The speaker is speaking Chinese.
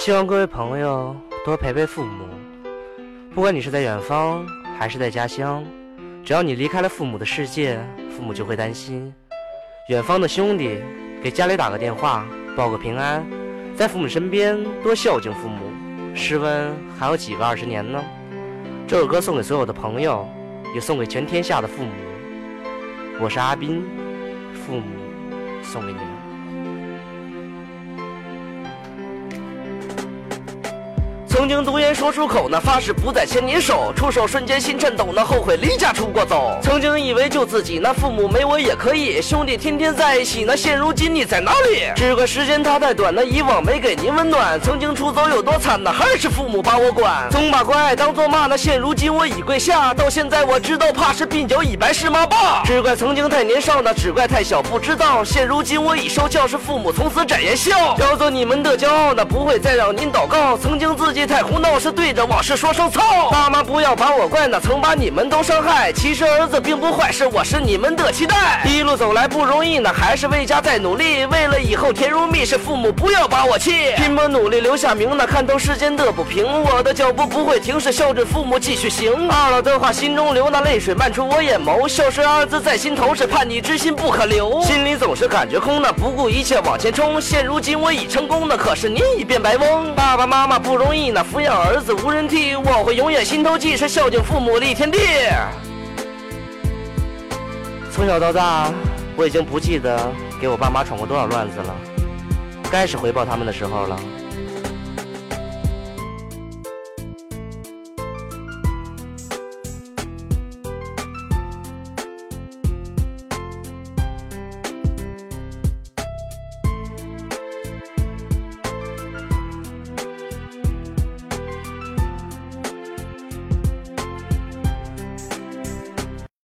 希望各位朋友多陪陪父母，不管你是在远方还是在家乡，只要你离开了父母的世界，父母就会担心。远方的兄弟，给家里打个电话，报个平安，在父母身边多孝敬父母。试问还有几个二十年呢？这首歌送给所有的朋友，也送给全天下的父母。我是阿斌，父母送给你们。曾经独言说出口，那发誓不再牵你手，出手瞬间心颤抖，那后悔离家出过走。曾经以为就自己，那父母没我也可以，兄弟天天在一起，那现如今你在哪里？只怪时间它太短，那以往没给您温暖。曾经出走有多惨，那还是父母把我管，总把关爱当作骂，那现如今我已跪下，到现在我知道怕是鬓角已白是妈爸。只怪曾经太年少，那只怪太小不知道，现如今我已受教，是父母从此展颜笑，要做你们的骄傲，那不会再让您祷告。曾经自己。太胡闹是对着往事说声操，爸妈不要把我怪，那曾把你们都伤害。其实儿子并不坏，是我是你们的期待。一路走来不容易，那还是为家在努力，为了以后甜如蜜。是父母不要把我气，拼搏努力留下名，那看透世间的不平，我的脚步不会停，是孝顺父母继续行。二老的话心中流，那泪水漫出我眼眸，孝顺二字在心头，是叛逆之心不可留。心里总是感觉空，那不顾一切往前冲。现如今我已成功，那可是您已变白翁。爸爸妈妈不容易，那。抚养儿子无人替，我会永远心头记，是孝敬父母立天地。从小到大，我已经不记得给我爸妈闯过多少乱子了，该是回报他们的时候了。